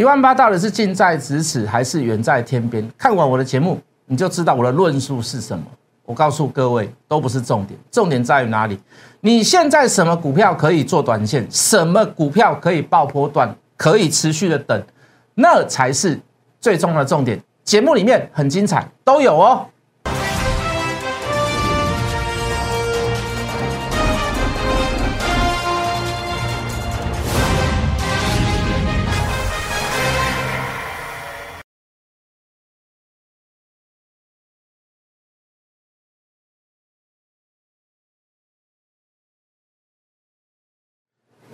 一万八到底是近在咫尺还是远在天边？看完我的节目，你就知道我的论述是什么。我告诉各位，都不是重点，重点在于哪里？你现在什么股票可以做短线？什么股票可以爆破段？可以持续的等，那才是最重要的重点。节目里面很精彩，都有哦。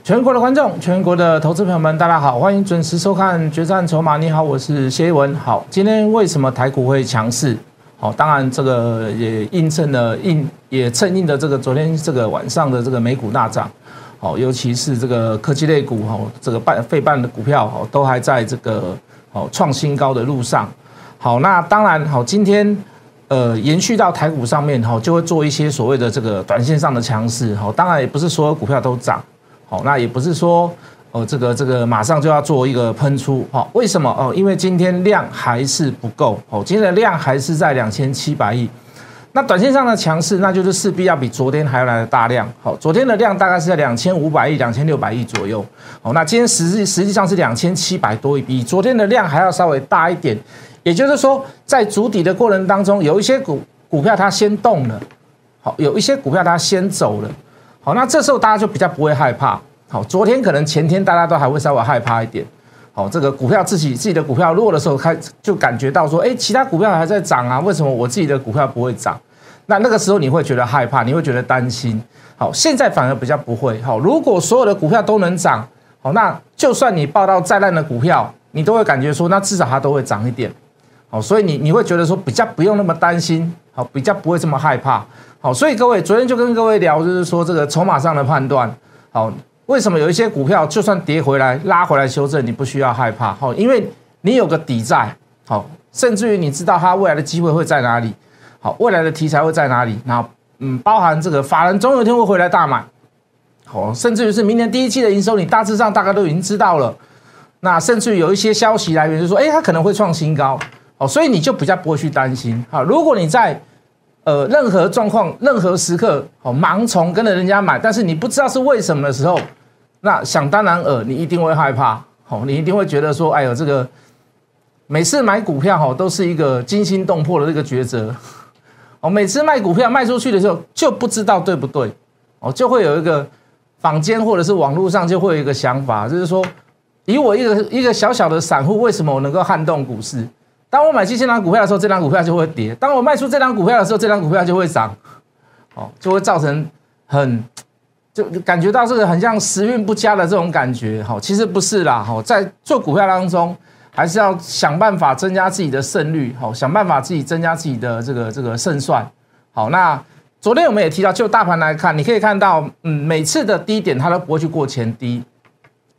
全国的观众，全国的投资朋友们，大家好，欢迎准时收看《决战筹码》。你好，我是谢一文。好，今天为什么台股会强势？好，当然这个也印证了，印也衬印的这个昨天这个晚上的这个美股大涨。好，尤其是这个科技类股，哈，这个半费半的股票，哈，都还在这个好创新高的路上。好，那当然，好，今天呃延续到台股上面，哈，就会做一些所谓的这个短线上的强势。好，当然也不是所有股票都涨。好，那也不是说，哦，这个这个马上就要做一个喷出，好，为什么？哦，因为今天量还是不够，哦，今天的量还是在两千七百亿，那短线上的强势，那就是势必要比昨天还要来的大量，好，昨天的量大概是在两千五百亿、两千六百亿左右，好，那今天实际实际上是两千七百多亿，比昨天的量还要稍微大一点，也就是说，在筑底的过程当中，有一些股股票它先动了，好，有一些股票它先走了。好，那这时候大家就比较不会害怕。好，昨天可能前天大家都还会稍微害怕一点。好，这个股票自己自己的股票弱的时候，开就感觉到说，哎，其他股票还在涨啊，为什么我自己的股票不会涨？那那个时候你会觉得害怕，你会觉得担心。好，现在反而比较不会。好，如果所有的股票都能涨，好，那就算你报到再烂的股票，你都会感觉说，那至少它都会涨一点。好，所以你你会觉得说比较不用那么担心。好，比较不会这么害怕。好，所以各位昨天就跟各位聊，就是说这个筹码上的判断。好，为什么有一些股票就算跌回来、拉回来修正，你不需要害怕？好，因为你有个底在。好，甚至于你知道它未来的机会会在哪里。好，未来的题材会在哪里？那嗯，包含这个法人总有一天会回来大买。好，甚至于是明年第一季的营收，你大致上大概都已经知道了。那甚至于有一些消息来源就说，哎，它可能会创新高。好，所以你就比较不会去担心。好，如果你在呃，任何状况、任何时刻，哦，盲从跟着人家买，但是你不知道是为什么的时候，那想当然尔，你一定会害怕，哦，你一定会觉得说，哎呦，这个每次买股票，哈，都是一个惊心动魄的这个抉择，哦，每次卖股票卖出去的时候，就不知道对不对，哦，就会有一个坊间或者是网络上就会有一个想法，就是说，以我一个一个小小的散户，为什么我能够撼动股市？当我买进这张股票的时候，这张股票就会跌；当我卖出这张股票的时候，这张股票就会涨。哦，就会造成很就感觉到这个很像时运不佳的这种感觉。好，其实不是啦。好，在做股票当中，还是要想办法增加自己的胜率。好，想办法自己增加自己的这个这个胜算。好，那昨天我们也提到，就大盘来看，你可以看到，嗯，每次的低点它都不会去过前低。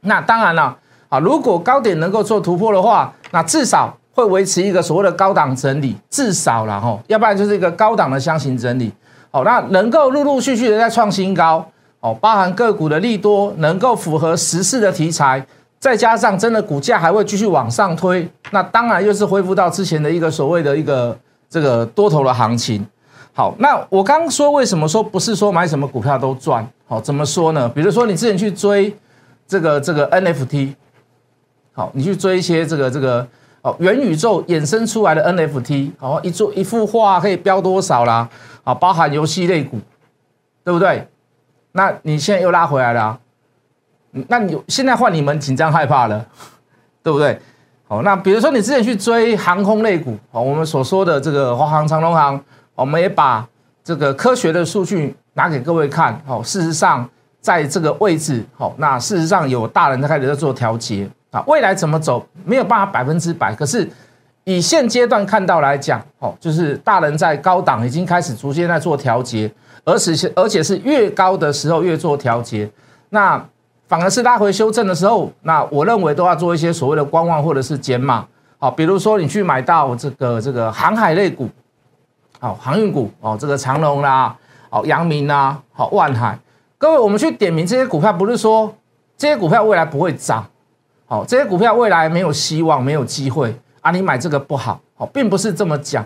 那当然了，啊，如果高点能够做突破的话，那至少。会维持一个所谓的高档整理，至少了哈，要不然就是一个高档的箱型整理。好，那能够陆陆续续的在创新高，哦，包含个股的利多，能够符合时事的题材，再加上真的股价还会继续往上推，那当然又是恢复到之前的一个所谓的一个这个多头的行情。好，那我刚刚说为什么说不是说买什么股票都赚？好，怎么说呢？比如说你之前去追这个这个 NFT，好，你去追一些这个这个。元宇宙衍生出来的 NFT，好，一做一幅画可以标多少啦？啊，包含游戏类股，对不对？那你现在又拉回来了，那你现在换你们紧张害怕了，对不对？好，那比如说你之前去追航空类股，好，我们所说的这个华航、长龙航，我们也把这个科学的数据拿给各位看，好，事实上在这个位置，好，那事实上有大人在开始在做调节。啊，未来怎么走没有办法百分之百，可是以现阶段看到来讲，哦，就是大人在高档已经开始逐渐在做调节，而且而且是越高的时候越做调节，那反而是拉回修正的时候，那我认为都要做一些所谓的观望或者是减码，好，比如说你去买到这个这个航海类股，好，航运股哦，这个长龙啦，好，阳明啦，好，万海，各位我们去点名这些股票，不是说这些股票未来不会涨。好，这些股票未来没有希望，没有机会啊，你买这个不好，好，并不是这么讲。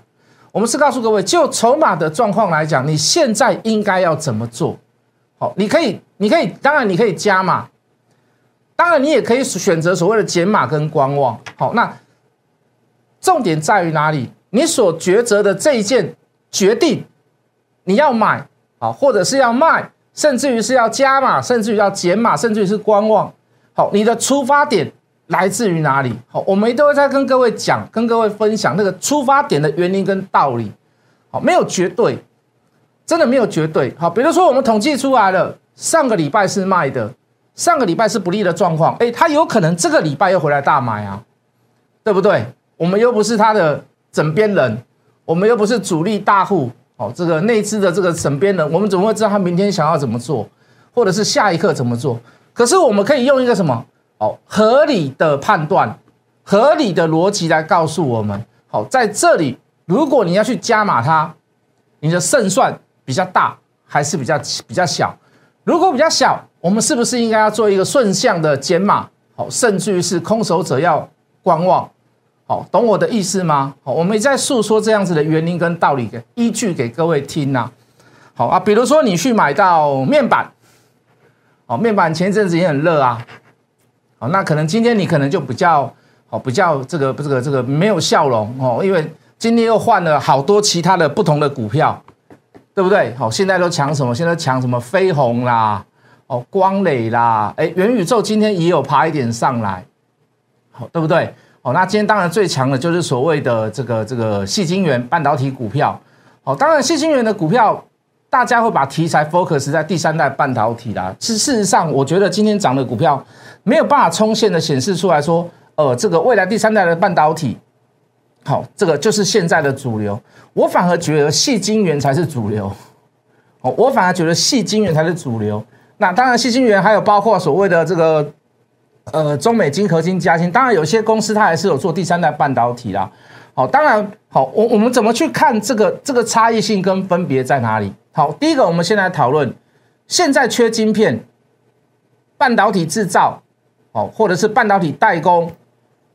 我们是告诉各位，就筹码的状况来讲，你现在应该要怎么做？好，你可以，你可以，当然你可以加码，当然你也可以选择所谓的减码跟观望。好，那重点在于哪里？你所抉择的这一件决定，你要买啊，或者是要卖，甚至于是要加码，甚至于要减码，甚至于是观望。好，你的出发点。来自于哪里？好，我们都会在跟各位讲，跟各位分享那个出发点的原因跟道理。好，没有绝对，真的没有绝对。好，比如说我们统计出来了，上个礼拜是卖的，上个礼拜是不利的状况，哎，他有可能这个礼拜又回来大买啊，对不对？我们又不是他的枕边人，我们又不是主力大户，哦，这个内资的这个枕边人，我们怎么会知道他明天想要怎么做，或者是下一刻怎么做？可是我们可以用一个什么？好，合理的判断，合理的逻辑来告诉我们。好，在这里，如果你要去加码它，你的胜算比较大还是比较比较小？如果比较小，我们是不是应该要做一个顺向的减码？好，甚至于是空手者要观望。好，懂我的意思吗？好，我们在诉说这样子的原因跟道理给依据给各位听呐。好啊，比如说你去买到面板，好，面板前一阵子也很热啊。哦，那可能今天你可能就比较哦，比较这个这个这个没有笑容哦，因为今天又换了好多其他的不同的股票，对不对？好，现在都抢什么？现在抢什么飞鸿啦，哦，光磊啦，哎，元宇宙今天也有爬一点上来，好，对不对？哦，那今天当然最强的就是所谓的这个这个细晶圆半导体股票，哦，当然细晶圆的股票。大家会把题材 focus 在第三代半导体啦。是事实上，我觉得今天涨的股票没有办法冲线的显示出来说，呃，这个未来第三代的半导体，好，这个就是现在的主流。我反而觉得细晶圆才是主流。哦，我反而觉得细晶圆才是主流。那当然，细晶圆还有包括所谓的这个，呃，中美金、合金、嘉金。当然，有些公司它还是有做第三代半导体啦。好，当然，好，我我们怎么去看这个这个差异性跟分别在哪里？好，第一个，我们先来讨论，现在缺晶片，半导体制造，哦，或者是半导体代工，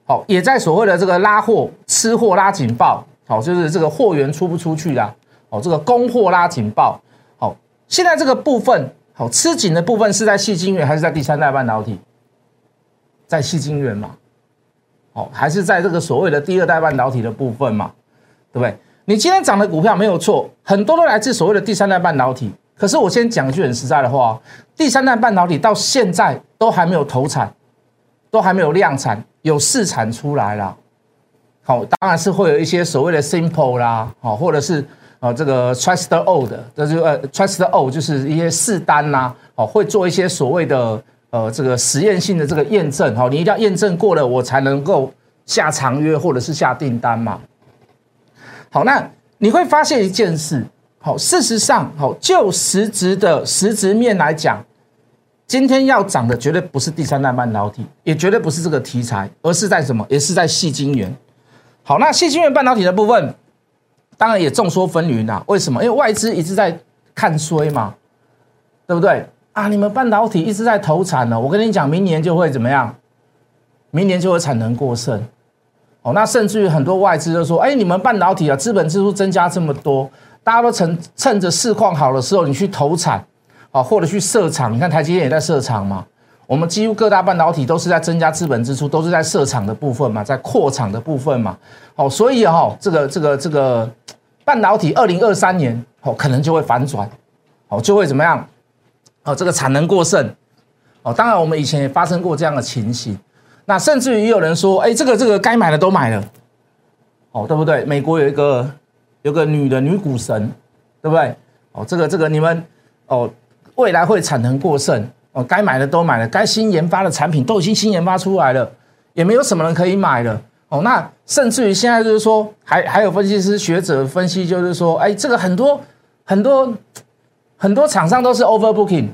好，也在所谓的这个拉货、吃货拉警报，好，就是这个货源出不出去啦，哦，这个供货拉警报，好，现在这个部分，好，吃紧的部分是在细晶圆还是在第三代半导体？在细晶圆嘛，哦，还是在这个所谓的第二代半导体的部分嘛，对不对？你今天涨的股票没有错，很多都来自所谓的第三代半导体。可是我先讲一句很实在的话，第三代半导体到现在都还没有投产，都还没有量产，有试产出来了。好，当然是会有一些所谓的 simple 啦，好，或者是呃这个 trust old，这就呃 trust old 就是一些试单啦，好，会做一些所谓的呃这个实验性的这个验证，好，你一定要验证过了，我才能够下长约或者是下订单嘛。好，那你会发现一件事，好，事实上，好，就实质的实质面来讲，今天要涨的绝对不是第三代半导体，也绝对不是这个题材，而是在什么？也是在细晶圆。好，那细晶圆半导体的部分，当然也众说纷纭啊。为什么？因为外资一直在看衰嘛，对不对？啊，你们半导体一直在投产呢，我跟你讲，明年就会怎么样？明年就会产能过剩。哦，那甚至于很多外资都说，哎，你们半导体啊，资本支出增加这么多，大家都趁趁着市况好的时候，你去投产，啊，或者去设厂。你看台积电也在设厂嘛，我们几乎各大半导体都是在增加资本支出，都是在设厂的部分嘛，在扩厂的部分嘛。哦，所以哈，这个这个这个半导体二零二三年哦，可能就会反转，哦，就会怎么样？哦，这个产能过剩。哦，当然我们以前也发生过这样的情形。那甚至于有人说，哎，这个这个该买的都买了，哦，对不对？美国有一个有个女的女股神，对不对？哦，这个这个你们哦，未来会产能过剩，哦，该买的都买了，该新研发的产品都已经新研发出来了，也没有什么人可以买了，哦，那甚至于现在就是说，还还有分析师学者分析，就是说，哎，这个很多很多很多厂商都是 overbooking，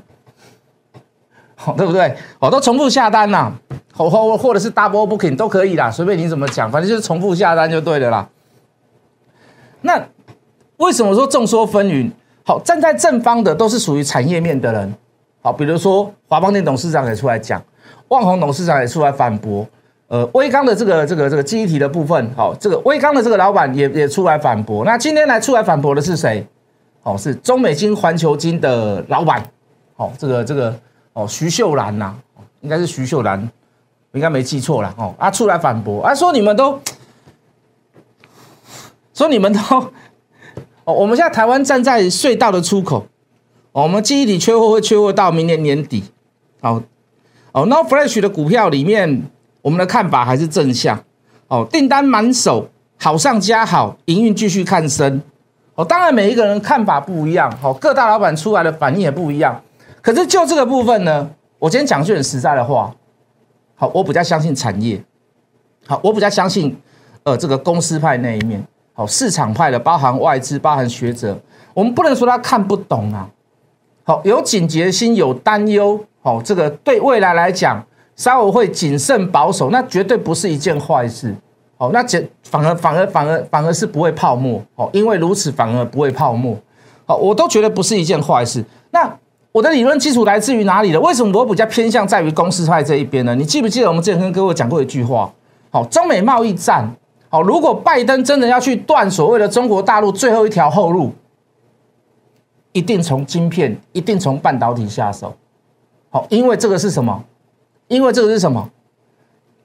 好，对不对？哦，都重复下单呐。或或或者是 double booking 都可以啦，随便你怎么讲，反正就是重复下单就对了啦。那为什么说众说纷纭？好，站在正方的都是属于产业面的人，好，比如说华邦电董事长也出来讲，万宏董事长也出来反驳。呃，威刚的这个这个这个记忆体的部分，好，这个威刚的这个老板也也出来反驳。那今天来出来反驳的是谁？哦，是中美金环球金的老板。哦，这个这个哦，徐秀兰呐，应该是徐秀兰，应该没记错了。哦，啊，出来反驳，啊，说你们都，说你们都，哦，我们现在台湾站在隧道的出口，哦，我们记忆体缺货会缺货到明年年底。好，哦，No Flash 的股票里面。我们的看法还是正向，哦，订单满手，好上加好，营运继续看升，哦，当然每一个人看法不一样，哦，各大老板出来的反应也不一样，可是就这个部分呢，我今天讲句很实在的话，好，我比较相信产业，好，我比较相信，呃，这个公司派那一面，好，市场派的，包含外资，包含学者，我们不能说他看不懂啊，好，有警觉心，有担忧，好，这个对未来来讲。稍微会谨慎保守，那绝对不是一件坏事。哦，那简反而反而反而反而是不会泡沫。哦，因为如此反而不会泡沫。好，我都觉得不是一件坏事。那我的理论基础来自于哪里呢？为什么我比较偏向在于公司派这一边呢？你记不记得我们之前跟各位讲过一句话？好，中美贸易战。好，如果拜登真的要去断所谓的中国大陆最后一条后路，一定从晶片，一定从半导体下手。好，因为这个是什么？因为这个是什么？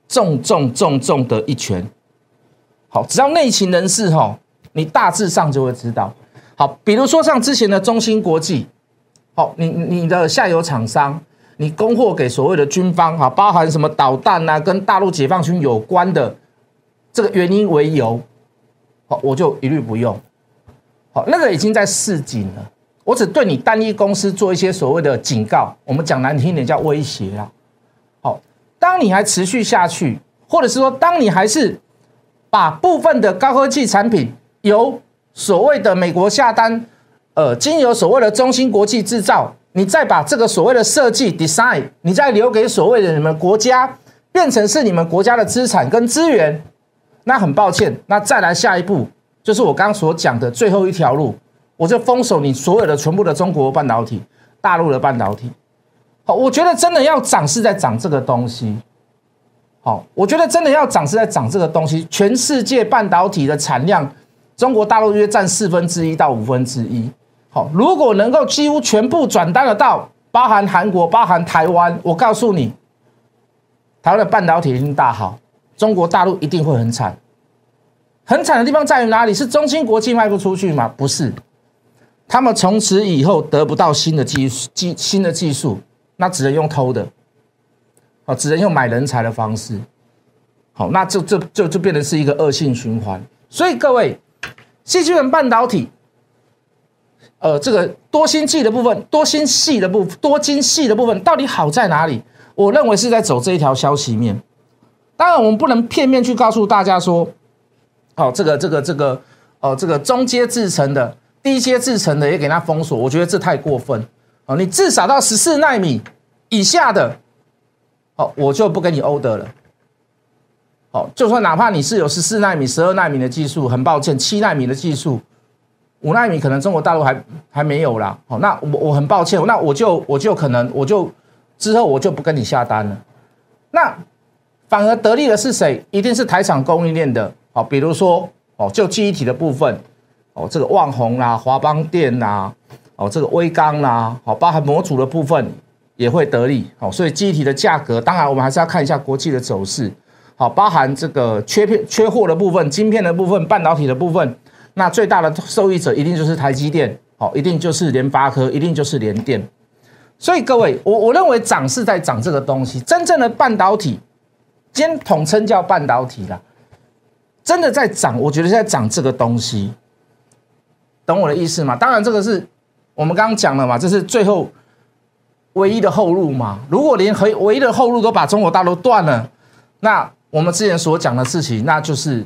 重重重重的一拳。好，只要内情人士哈，你大致上就会知道。好，比如说像之前的中芯国际，好，你你的下游厂商，你供货给所谓的军方，哈，包含什么导弹啊，跟大陆解放军有关的这个原因为由，好，我就一律不用。好，那个已经在示警了。我只对你单一公司做一些所谓的警告，我们讲难听点叫威胁啦。当你还持续下去，或者是说，当你还是把部分的高科技产品由所谓的美国下单，呃，经由所谓的中芯国际制造，你再把这个所谓的设计 design，你再留给所谓的你们国家，变成是你们国家的资产跟资源，那很抱歉，那再来下一步，就是我刚所讲的最后一条路，我就封锁你所有的全部的中国半导体、大陆的半导体。好，我觉得真的要涨是在涨这个东西。好，我觉得真的要涨是在涨这个东西。全世界半导体的产量，中国大陆约占四分之一到五分之一。好，如果能够几乎全部转单得到，包含韩国、包含台湾，我告诉你，台湾的半导体一定大好，中国大陆一定会很惨。很惨的地方在于哪里？是中芯国际卖不出去吗？不是，他们从此以后得不到新的技技新的技术。那只能用偷的，哦，只能用买人才的方式，好，那就这就就变成是一个恶性循环。所以各位，细晶圆半导体，呃，这个多芯细的部分，多芯细的部多晶细的部分到底好在哪里？我认为是在走这一条消息面。当然，我们不能片面去告诉大家说，哦，这个这个这个，哦，这个中阶制成的、低阶制成的也给它封锁，我觉得这太过分。哦，你至少到十四纳米以下的，哦，我就不给你 order 了。好，就算哪怕你是有十四纳米、十二纳米的技术，很抱歉，七纳米的技术，五纳米可能中国大陆还还没有啦。好，那我我很抱歉，那我就我就可能我就之后我就不跟你下单了。那反而得利的是谁？一定是台厂供应链的。好，比如说哦，就记忆体的部分，哦，这个旺宏啦、华邦电啦。哦，这个微钢啦，好，包含模组的部分也会得利，好，所以机体的价格，当然我们还是要看一下国际的走势，好，包含这个缺片、缺货的部分、晶片的部分、半导体的部分，那最大的受益者一定就是台积电，好，一定就是联发科，一定就是联电，所以各位，我我认为涨是在涨这个东西，真正的半导体，今天统称叫半导体啦，真的在涨，我觉得在涨这个东西，懂我的意思吗？当然这个是。我们刚刚讲了嘛，这是最后唯一的后路嘛。如果连唯唯一的后路都把中国大陆断了，那我们之前所讲的事情，那就是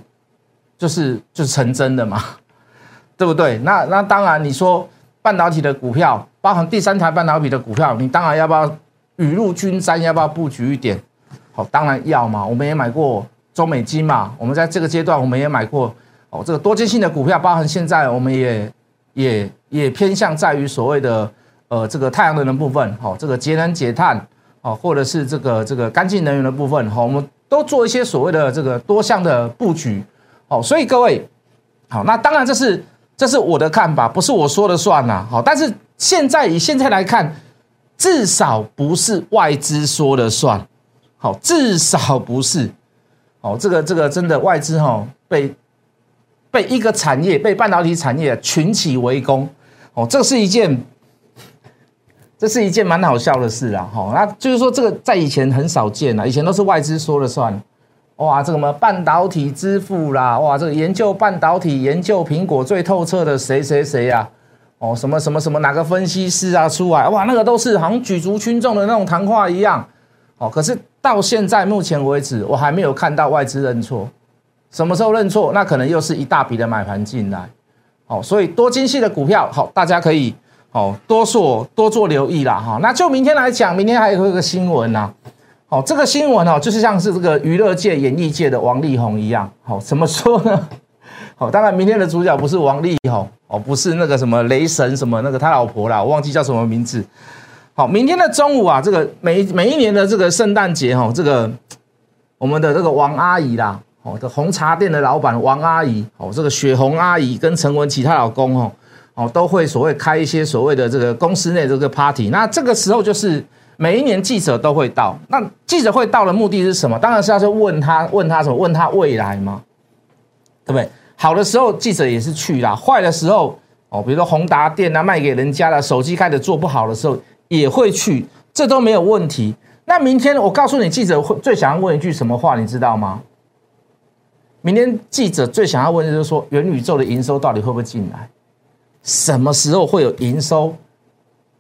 就是就是成真的嘛，对不对？那那当然，你说半导体的股票，包含第三台半导体的股票，你当然要不要雨露均沾，要不要布局一点？好，当然要嘛。我们也买过中美金嘛，我们在这个阶段我们也买过哦，这个多晶性的股票，包含现在我们也。也也偏向在于所谓的呃这个太阳能的部分，好，这个节能减碳，哦，或者是这个这个干净能源的部分，好，我们都做一些所谓的这个多项的布局，好，所以各位，好，那当然这是这是我的看法，不是我说了算呐，好，但是现在以现在来看，至少不是外资说了算，好，至少不是，哦，这个这个真的外资哈被被一个产业被半导体产业群起围攻，哦，这是一件。这是一件蛮好笑的事啊，哈，那就是说这个在以前很少见啊，以前都是外资说了算，哇，这个什么半导体之父啦，哇，这个研究半导体、研究苹果最透彻的谁谁谁呀，哦，什么什么什么哪个分析师啊出来，哇，那个都是好像举足轻重的那种谈话一样，哦，可是到现在目前为止，我还没有看到外资认错，什么时候认错？那可能又是一大笔的买盘进来，哦，所以多精细的股票，好，大家可以。哦，多做多做留意啦，哈。那就明天来讲，明天还有一个新闻呐。哦，这个新闻哦，就是像是这个娱乐界、演艺界的王力宏一样。好，怎么说呢？好，当然明天的主角不是王力宏，哦，不是那个什么雷神什么那个他老婆啦，我忘记叫什么名字。好，明天的中午啊，这个每每一年的这个圣诞节哈，这个我们的这个王阿姨啦，哦，的红茶店的老板王阿姨，哦，这个雪红阿姨跟陈文琪她老公哦。哦，都会所谓开一些所谓的这个公司内这个 party，那这个时候就是每一年记者都会到。那记者会到的目的是什么？当然是要去问他，问他什么？问他未来嘛，对不对？好的时候记者也是去啦，坏的时候哦，比如说宏达电啊卖给人家了手机开始做不好的时候也会去，这都没有问题。那明天我告诉你，记者会最想要问一句什么话，你知道吗？明天记者最想要问的就是说，元宇宙的营收到底会不会进来？什么时候会有营收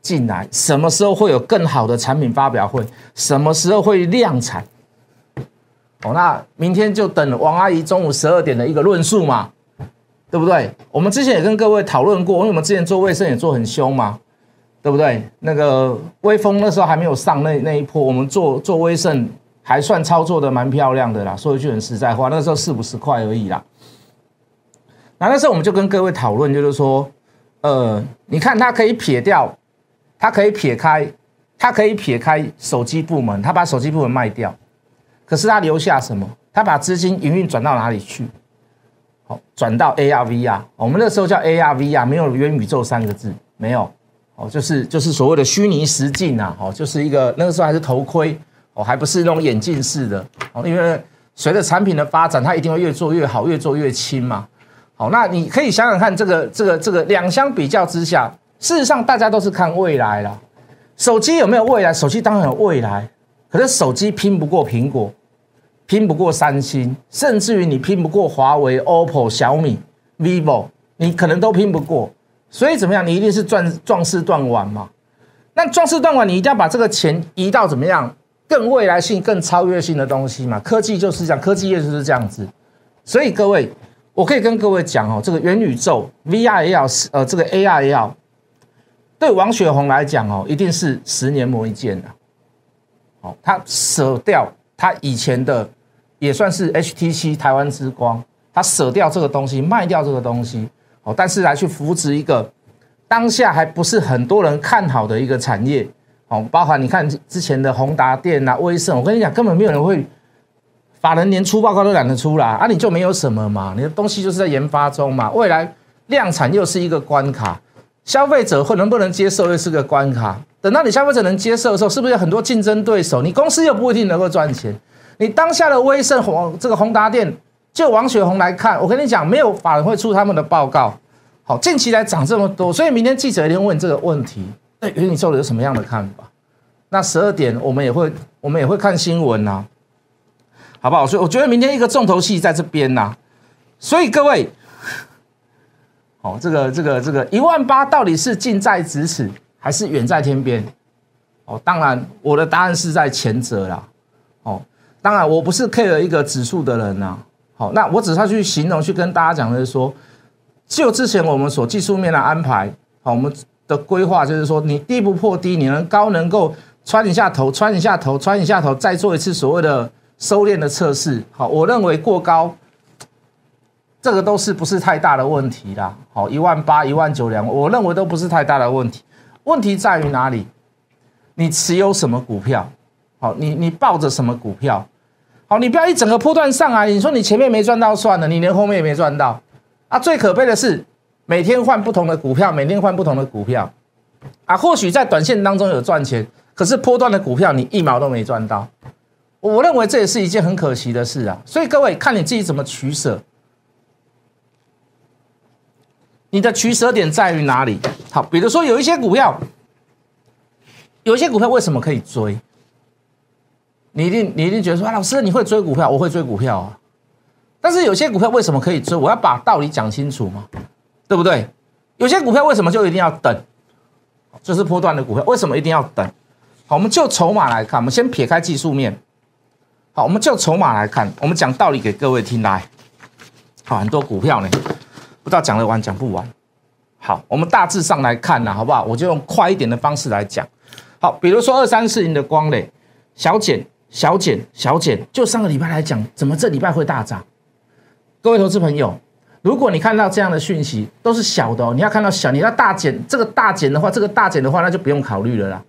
进来？什么时候会有更好的产品发表会？什么时候会量产？哦，那明天就等王阿姨中午十二点的一个论述嘛，对不对？我们之前也跟各位讨论过，因为我们之前做卫生也做很凶嘛，对不对？那个微风那时候还没有上那那一波，我们做做微盛还算操作的蛮漂亮的啦。说一句很实在话，那时候四五十块而已啦。那那时候我们就跟各位讨论，就是说。呃，你看，他可以撇掉，他可以撇开，他可以撇开手机部门，他把手机部门卖掉，可是他留下什么？他把资金营运转到哪里去？好，转到 ARVR，，我们那时候叫 ARVR，，没有元宇宙三个字，没有，哦，就是就是所谓的虚拟实境啊，哦，就是一个那个时候还是头盔，哦，还不是那种眼镜式的，哦，因为随着产品的发展，它一定会越做越好，越做越轻嘛。好，那你可以想想看，这个、这个、这个两相比较之下，事实上大家都是看未来了。手机有没有未来？手机当然有未来，可是手机拼不过苹果，拼不过三星，甚至于你拼不过华为、OPPO、小米、vivo，你可能都拼不过。所以怎么样？你一定是壮壮士断腕嘛。那壮士断腕，你一定要把这个钱移到怎么样更未来性、更超越性的东西嘛。科技就是这样，科技业就是这样子。所以各位。我可以跟各位讲哦，这个元宇宙 VRL 是呃，这个 ARL 对王雪红来讲哦，一定是十年磨一剑的。好，他舍掉他以前的也算是 HTC 台湾之光，他舍掉这个东西，卖掉这个东西，哦，但是来去扶持一个当下还不是很多人看好的一个产业，哦，包含你看之前的宏达电啊、威盛，我跟你讲，根本没有人会。法人连出报告都懒得出来啊，你就没有什么嘛？你的东西就是在研发中嘛，未来量产又是一个关卡，消费者会能不能接受又是个关卡。等到你消费者能接受的时候，是不是有很多竞争对手？你公司又不一定能够赚钱。你当下的威盛宏这个宏达电，就王雪红来看，我跟你讲，没有法人会出他们的报告。好，近期来涨这么多，所以明天记者一定问这个问题：对元宇宙有什么样的看法？那十二点我们也会，我们也会看新闻呐。好不好？所以我觉得明天一个重头戏在这边呐。所以各位，哦，这个这个这个一万八到底是近在咫尺还是远在天边？哦，当然我的答案是在前者啦。哦，当然我不是 care 一个指数的人呐。好，那我只是要去形容去跟大家讲的是说，就之前我们所技术面的安排，好，我们的规划就是说，你低不破低，你能高能够穿一下头，穿一下头，穿一下头，再做一次所谓的。收敛的测试，好，我认为过高，这个都是不是太大的问题啦。好，一万八、一万九两，我认为都不是太大的问题。问题在于哪里？你持有什么股票？好，你你抱着什么股票？好，你不要一整个波段上来，你说你前面没赚到算了，你连后面也没赚到啊！最可悲的是每天换不同的股票，每天换不同的股票啊！或许在短线当中有赚钱，可是波段的股票你一毛都没赚到。我认为这也是一件很可惜的事啊！所以各位看你自己怎么取舍，你的取舍点在于哪里？好，比如说有一些股票，有一些股票为什么可以追？你一定你一定觉得说啊，老师你会追股票，我会追股票啊。但是有些股票为什么可以追？我要把道理讲清楚嘛，对不对？有些股票为什么就一定要等？就是波段的股票，为什么一定要等？好，我们就筹码来看，我们先撇开技术面。好，我们就筹码来看，我们讲道理给各位听来。好，很多股票呢，不知道讲得完讲不完。好，我们大致上来看呢，好不好？我就用快一点的方式来讲。好，比如说二三四零的光磊，小减。小减小减，就上个礼拜来讲，怎么这礼拜会大涨？各位投资朋友，如果你看到这样的讯息，都是小的哦。你要看到小，你要大减，这个大减的话，这个大减的话，那就不用考虑了啦。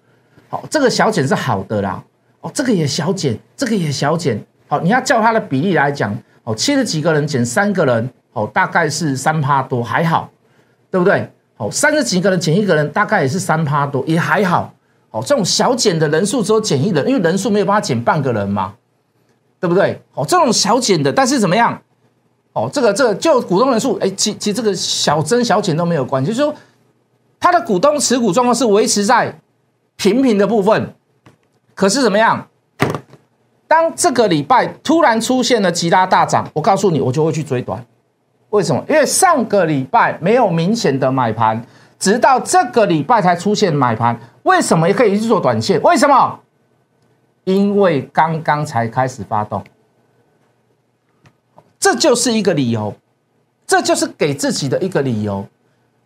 好，这个小减是好的啦。哦，这个也小减，这个也小减。好，你要叫它的比例来讲，哦，七十几个人减三个人，哦，大概是三趴多，还好，对不对？哦，三十几个人减一个人，大概也是三趴多，也还好。哦，这种小减的人数只有减一人，因为人数没有办法减半个人嘛，对不对？哦，这种小减的，但是怎么样？哦，这个这个就股东人数，哎，其其实这个小增小减都没有关系，就是说，他的股东持股状况是维持在平平的部分。可是怎么样？当这个礼拜突然出现了极大大涨，我告诉你，我就会去追短。为什么？因为上个礼拜没有明显的买盘，直到这个礼拜才出现买盘。为什么也可以去做短线？为什么？因为刚刚才开始发动，这就是一个理由，这就是给自己的一个理由。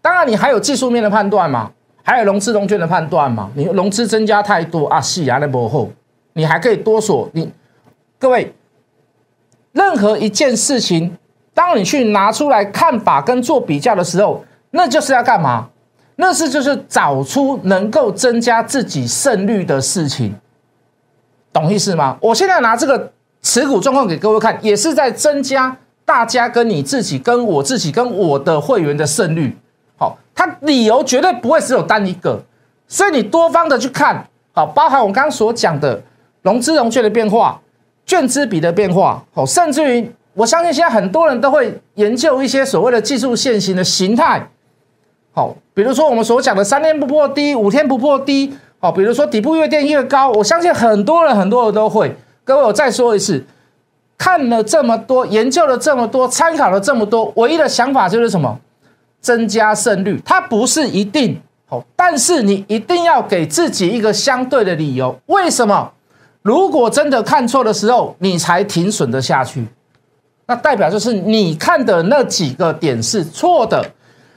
当然，你还有技术面的判断嘛，还有融资融券的判断嘛。你融资增加太多啊，细牙的薄厚，你还可以多锁你。各位，任何一件事情，当你去拿出来看法跟做比较的时候，那就是要干嘛？那是就是找出能够增加自己胜率的事情，懂意思吗？我现在拿这个持股状况给各位看，也是在增加大家跟你自己、跟我自己、跟我的会员的胜率。它理由绝对不会只有单一个，所以你多方的去看，好，包含我刚刚所讲的融资融券的变化、券资比的变化，好，甚至于我相信现在很多人都会研究一些所谓的技术线型的形态。好，比如说我们所讲的三天不破低，五天不破低，好，比如说底部越垫越高，我相信很多人很多人都会。各位，我再说一次，看了这么多，研究了这么多，参考了这么多，唯一的想法就是什么？增加胜率，它不是一定好，但是你一定要给自己一个相对的理由。为什么？如果真的看错的时候，你才停损的下去，那代表就是你看的那几个点是错的。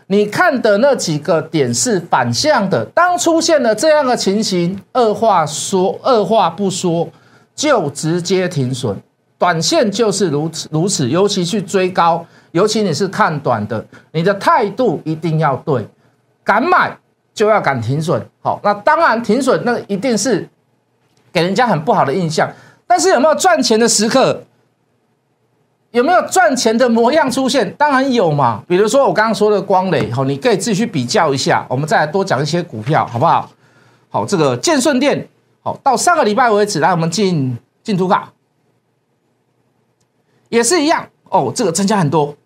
你看的那几个点是反向的，当出现了这样的情形，二话说二话不说就直接停损，短线就是如此如此，尤其去追高，尤其你是看短的，你的态度一定要对，敢买就要敢停损。好，那当然停损那一定是给人家很不好的印象，但是有没有赚钱的时刻？有没有赚钱的模样出现？当然有嘛。比如说我刚刚说的光磊，好，你可以自己去比较一下。我们再来多讲一些股票，好不好？好，这个建顺店，好，到上个礼拜为止，来我们进进图卡，也是一样哦。这个增加很多，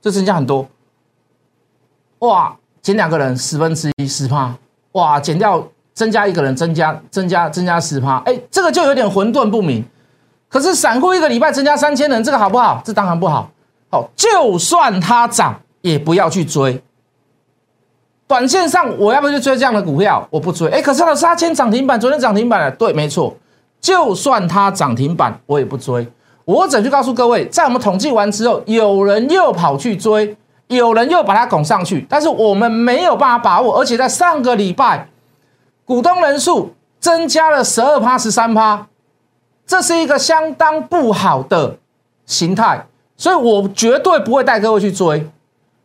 这增加很多，哇，减两个人十分之一十趴，哇，减掉增加一个人增加增加增加十趴，哎，这个就有点混沌不明。可是散户一个礼拜增加三千人，这个好不好？这当然不好。好，就算它涨，也不要去追。短线上我要不要去追这样的股票？我不追。哎，可是老师，它今天涨停板，昨天涨停板了。对，没错。就算它涨停板，我也不追。我只去告诉各位，在我们统计完之后，有人又跑去追，有人又把它拱上去，但是我们没有办法把握。而且在上个礼拜，股东人数增加了十二趴、十三趴。这是一个相当不好的形态，所以我绝对不会带各位去追，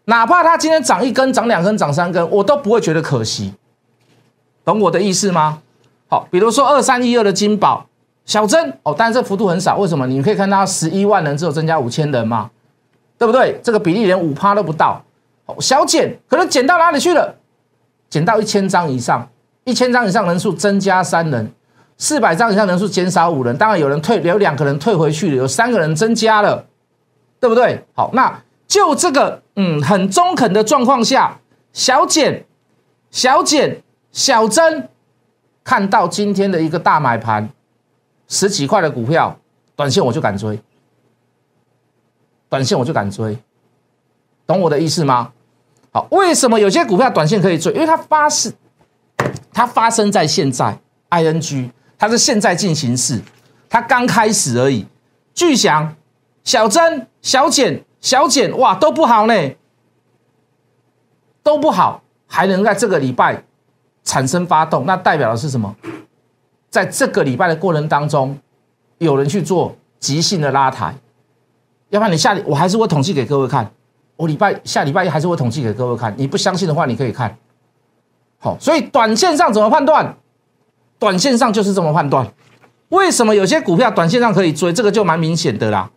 哪怕它今天涨一根、涨两根、涨三根，我都不会觉得可惜，懂我的意思吗？好，比如说二三一二的金宝小增哦，但是这幅度很少，为什么？你可以看到十一万人只有增加五千人嘛，对不对？这个比例连五趴都不到，小减可能减到哪里去了？减到一千张以上，一千张以上人数增加三人，四百张以上人数减少五人，当然有人退，有两个人退回去了，有三个人增加了，对不对？好，那就这个嗯很中肯的状况下，小减、小减、小增。看到今天的一个大买盘，十几块的股票，短线我就敢追，短线我就敢追，懂我的意思吗？好，为什么有些股票短线可以追？因为它发生，它发生在现在，ing，它是现在进行式，它刚开始而已。巨响、小增、小减、小减，哇，都不好呢，都不好，还能在这个礼拜。产生发动，那代表的是什么？在这个礼拜的过程当中，有人去做即兴的拉抬，要不然你下礼我还是会统计给各位看，我礼拜下礼拜一还是会统计给各位看。你不相信的话，你可以看。好，所以短线上怎么判断？短线上就是这么判断。为什么有些股票短线上可以追？这个就蛮明显的啦。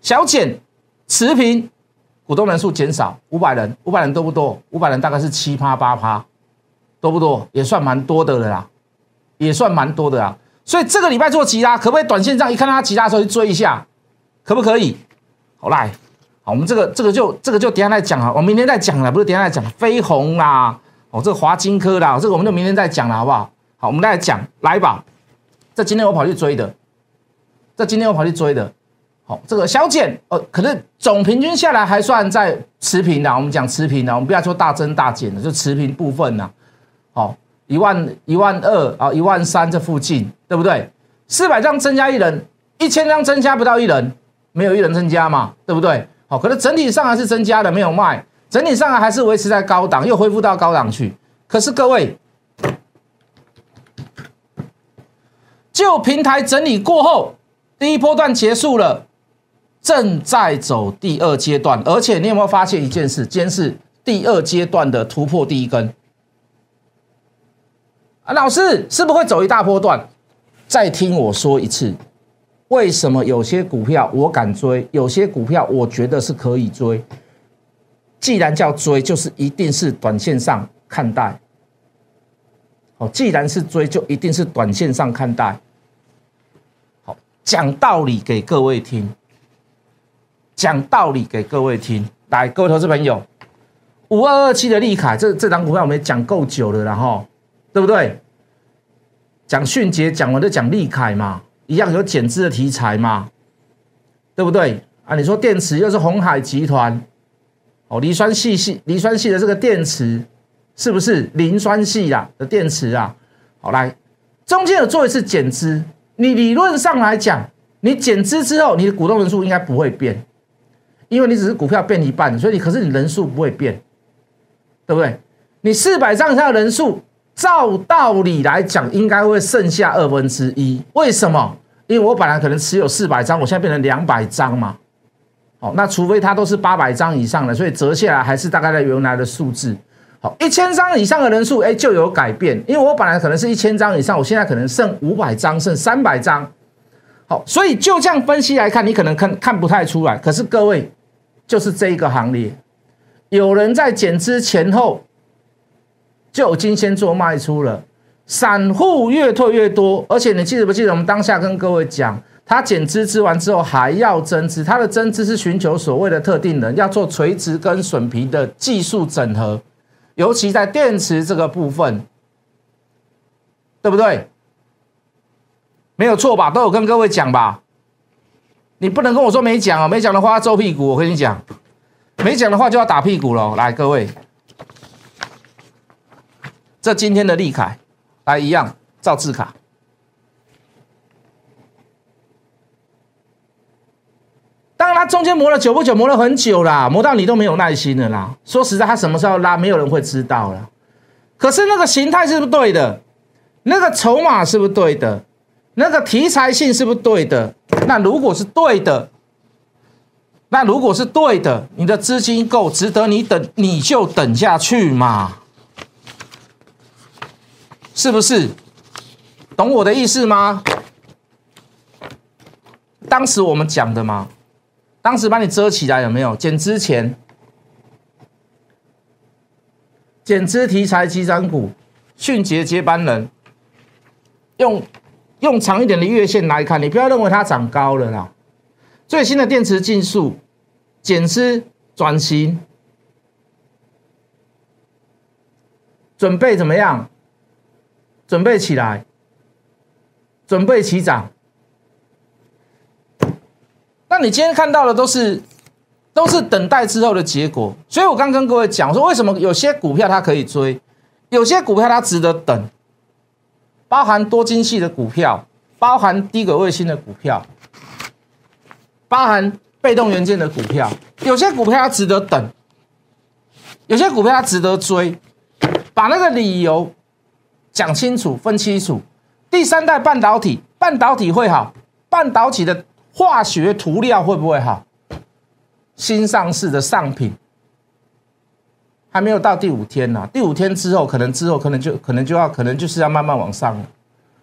小减持平，股东人数减少五百人，五百人多不多？五百人大概是七趴八趴。多不多？也算蛮多的了啦，也算蛮多的啊。所以这个礼拜做急拉，可不可以短线上一看到它急拉的时候去追一下？可不可以？好来，好，我们这个这个就这个就等下再讲啊，我明天再讲了，不是等下再讲。飞鸿啦，哦，这个华金科啦，这个我们就明天再讲了，好不好？好，我们再讲，来吧。这今天我跑去追的，这今天我跑去追的，好，这个小减，呃，可是总平均下来还算在持平的。我们讲持平的，我们不要说大增大减的，就持平部分呢。好，一万一万二啊，一万三这附近，对不对？四百张增加一人，一千张增加不到一人，没有一人增加嘛，对不对？好，可是整体上还是增加的，没有卖，整体上还是维持在高档，又恢复到高档去。可是各位，就平台整理过后，第一波段结束了，正在走第二阶段，而且你有没有发现一件事？今天是第二阶段的突破第一根。啊，老师是不是会走一大波段？再听我说一次，为什么有些股票我敢追，有些股票我觉得是可以追？既然叫追，就是一定是短线上看待。好，既然是追，就一定是短线上看待。好，讲道理给各位听，讲道理给各位听。来，各位投资朋友，五二二七的利凯，这这张股票我们讲够久了，然后。对不对？讲迅捷讲完就讲利凯嘛，一样有减资的题材嘛，对不对啊？你说电池又是红海集团哦，磷酸系系磷酸系的这个电池是不是磷酸系呀的电池啊？好来，中间有做一次减资，你理论上来讲，你减资之后，你的股东人数应该不会变，因为你只是股票变一半，所以你可是你人数不会变，对不对？你四百张以上的人数。照道理来讲，应该会剩下二分之一。为什么？因为我本来可能持有四百张，我现在变成两百张嘛。好，那除非它都是八百张以上的，所以折下来还是大概在原来的数字。好，一千张以上的人数，哎，就有改变。因为我本来可能是一千张以上，我现在可能剩五百张，剩三百张。好，所以就这样分析来看，你可能看看不太出来。可是各位，就是这一个行列，有人在减资前后。就已经先做卖出了，散户越退越多，而且你记得不记得我们当下跟各位讲，它减资资完之后还要增资，它的增资是寻求所谓的特定人要做垂直跟损皮的技术整合，尤其在电池这个部分，对不对？没有错吧？都有跟各位讲吧？你不能跟我说没讲哦，没讲的话要揍屁股，我跟你讲，没讲的话就要打屁股了。来，各位。这今天的利凯，来一样照字卡。当然，它中间磨了久不久，磨了很久啦，磨到你都没有耐心了啦。说实在，它什么时候拉，没有人会知道了。可是那个形态是不是对的？那个筹码是不是对的？那个题材性是不是对的？那如果是对的，那如果是对的，你的资金够，值得你等，你就等下去嘛。是不是？懂我的意思吗？当时我们讲的嘛，当时把你遮起来有没有？减之前，减资题材基涨股，迅捷接班人，用用长一点的月线来看，你不要认为它涨高了啦。最新的电池技术，减资转型，准备怎么样？准备起来，准备起涨。那你今天看到的都是都是等待之后的结果，所以我刚跟各位讲说，为什么有些股票它可以追，有些股票它值得等，包含多晶系的股票，包含低轨卫星的股票，包含被动元件的股票，有些股票它值得等，有些股票它值得追，把那个理由讲清楚、分清楚。第三代半导体，半导体会好，半导体的。化学涂料会不会好？新上市的上品还没有到第五天呢，第五天之后，可能之后可能就可能就要可能就是要慢慢往上了。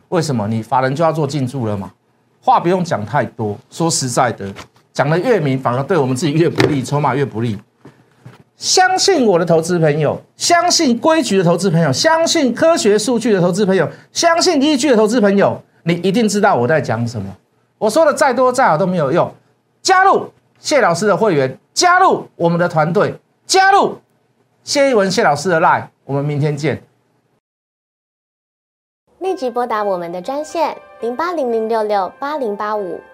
为什么？你法人就要做进驻了嘛？话不用讲太多，说实在的，讲的越明，反而对我们自己越不利，筹码越不利。相信我的投资朋友，相信规矩的投资朋友，相信科学数据的投资朋友，相信依据的投资朋友，你一定知道我在讲什么。我说的再多再好都没有用，加入谢老师的会员，加入我们的团队，加入。谢一文谢老师的 line，我们明天见。立即拨打我们的专线零八零零六六八零八五。